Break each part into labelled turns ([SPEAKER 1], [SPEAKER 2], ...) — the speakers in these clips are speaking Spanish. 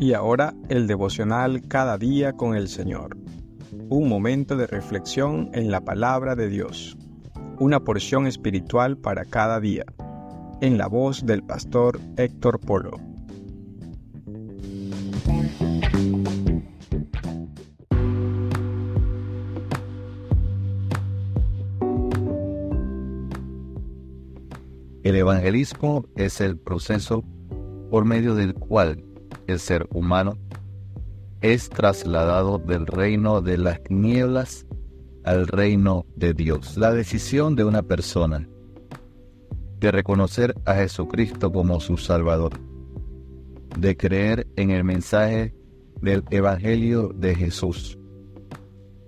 [SPEAKER 1] Y ahora el devocional cada día con el Señor. Un momento de reflexión en la palabra de Dios. Una porción espiritual para cada día. En la voz del pastor Héctor Polo.
[SPEAKER 2] El evangelismo es el proceso por medio del cual el ser humano es trasladado del reino de las nieblas al reino de Dios. La decisión de una persona de reconocer a Jesucristo como su Salvador, de creer en el mensaje del Evangelio de Jesús,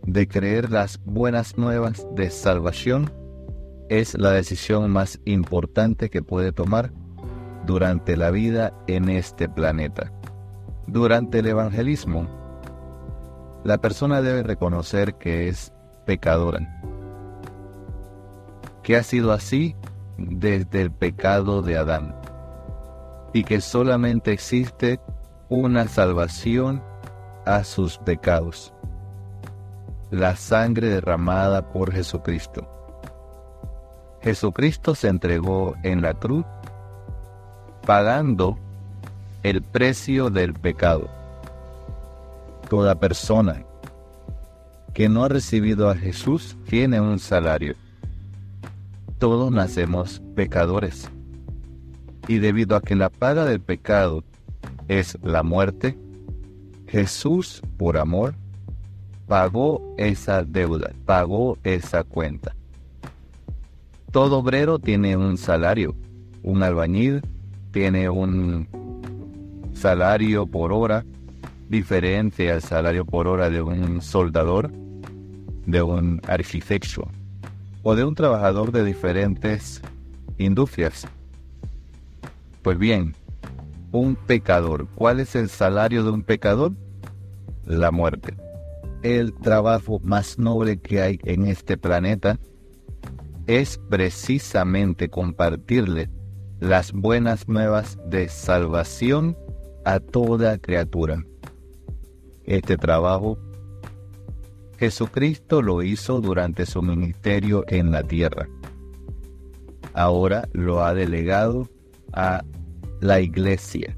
[SPEAKER 2] de creer las buenas nuevas de salvación, es la decisión más importante que puede tomar durante la vida en este planeta. Durante el evangelismo, la persona debe reconocer que es pecadora, que ha sido así desde el pecado de Adán y que solamente existe una salvación a sus pecados, la sangre derramada por Jesucristo. Jesucristo se entregó en la cruz pagando el precio del pecado. Toda persona que no ha recibido a Jesús tiene un salario. Todos nacemos pecadores. Y debido a que la paga del pecado es la muerte, Jesús, por amor, pagó esa deuda, pagó esa cuenta. Todo obrero tiene un salario. Un albañil tiene un salario por hora diferente al salario por hora de un soldador, de un arquitecto o de un trabajador de diferentes industrias. Pues bien, un pecador, ¿cuál es el salario de un pecador? La muerte. El trabajo más noble que hay en este planeta es precisamente compartirle las buenas nuevas de salvación a toda criatura. Este trabajo Jesucristo lo hizo durante su ministerio en la tierra. Ahora lo ha delegado a la iglesia,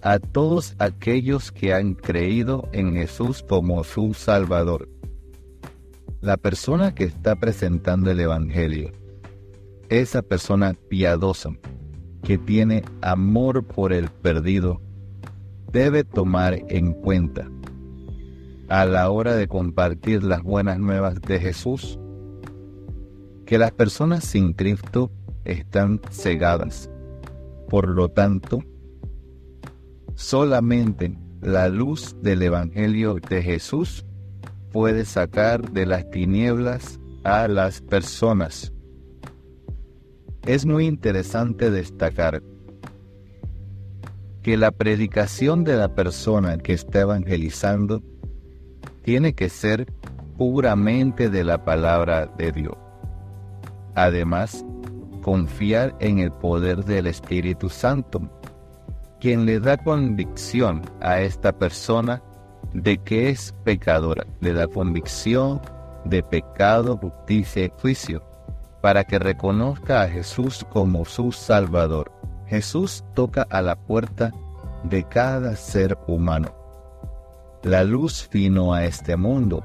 [SPEAKER 2] a todos aquellos que han creído en Jesús como su Salvador. La persona que está presentando el Evangelio, esa persona piadosa, que tiene amor por el perdido debe tomar en cuenta a la hora de compartir las buenas nuevas de Jesús que las personas sin Cristo están cegadas. Por lo tanto, solamente la luz del Evangelio de Jesús puede sacar de las tinieblas a las personas es muy interesante destacar que la predicación de la persona que está evangelizando tiene que ser puramente de la palabra de Dios. Además, confiar en el poder del Espíritu Santo, quien le da convicción a esta persona de que es pecadora, le da convicción de pecado, justicia y juicio para que reconozca a Jesús como su Salvador. Jesús toca a la puerta de cada ser humano. La luz vino a este mundo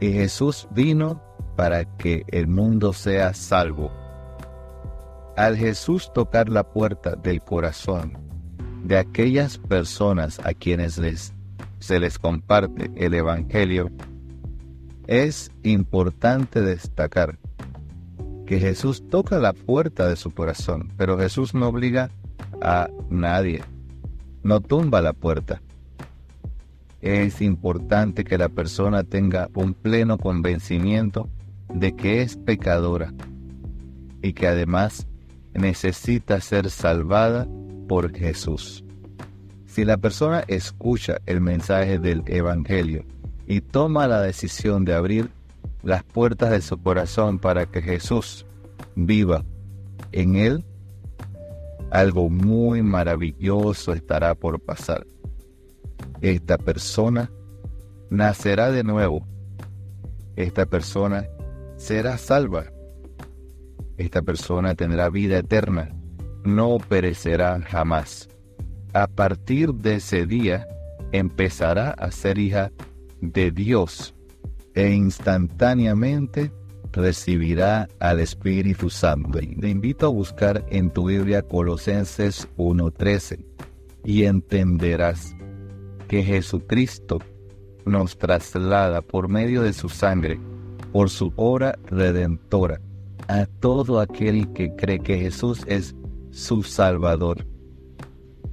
[SPEAKER 2] y Jesús vino para que el mundo sea salvo. Al Jesús tocar la puerta del corazón de aquellas personas a quienes les, se les comparte el Evangelio, es importante destacar que Jesús toca la puerta de su corazón, pero Jesús no obliga a nadie, no tumba la puerta. Es importante que la persona tenga un pleno convencimiento de que es pecadora y que además necesita ser salvada por Jesús. Si la persona escucha el mensaje del Evangelio y toma la decisión de abrir las puertas de su corazón para que Jesús viva en él, algo muy maravilloso estará por pasar. esta persona nacerá de nuevo. Esta persona será salva. Esta persona tendrá vida eterna, no perecerá jamás. A partir de ese día empezará a ser hija de Dios e instantáneamente recibirá al Espíritu Santo. Te invito a buscar en tu Biblia Colosenses 1.13 y entenderás que Jesucristo nos traslada por medio de su sangre, por su obra redentora, a todo aquel que cree que Jesús es su Salvador.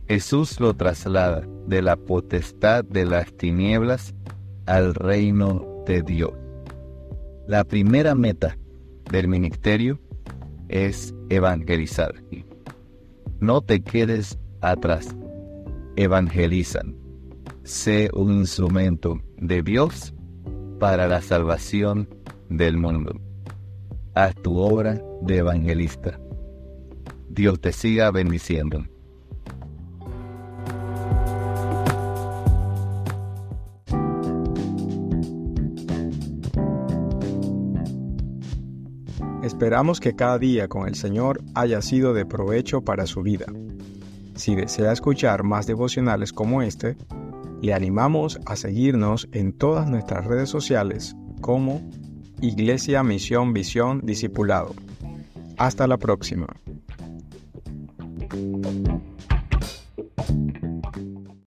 [SPEAKER 2] Jesús lo traslada de la potestad de las tinieblas al reino Dios. La primera meta del ministerio es evangelizar. No te quedes atrás. Evangelizan. Sé un instrumento de Dios para la salvación del mundo. Haz tu obra de evangelista. Dios te siga bendiciendo.
[SPEAKER 1] Esperamos que cada día con el Señor haya sido de provecho para su vida. Si desea escuchar más devocionales como este, le animamos a seguirnos en todas nuestras redes sociales como Iglesia Misión Visión Discipulado. Hasta la próxima.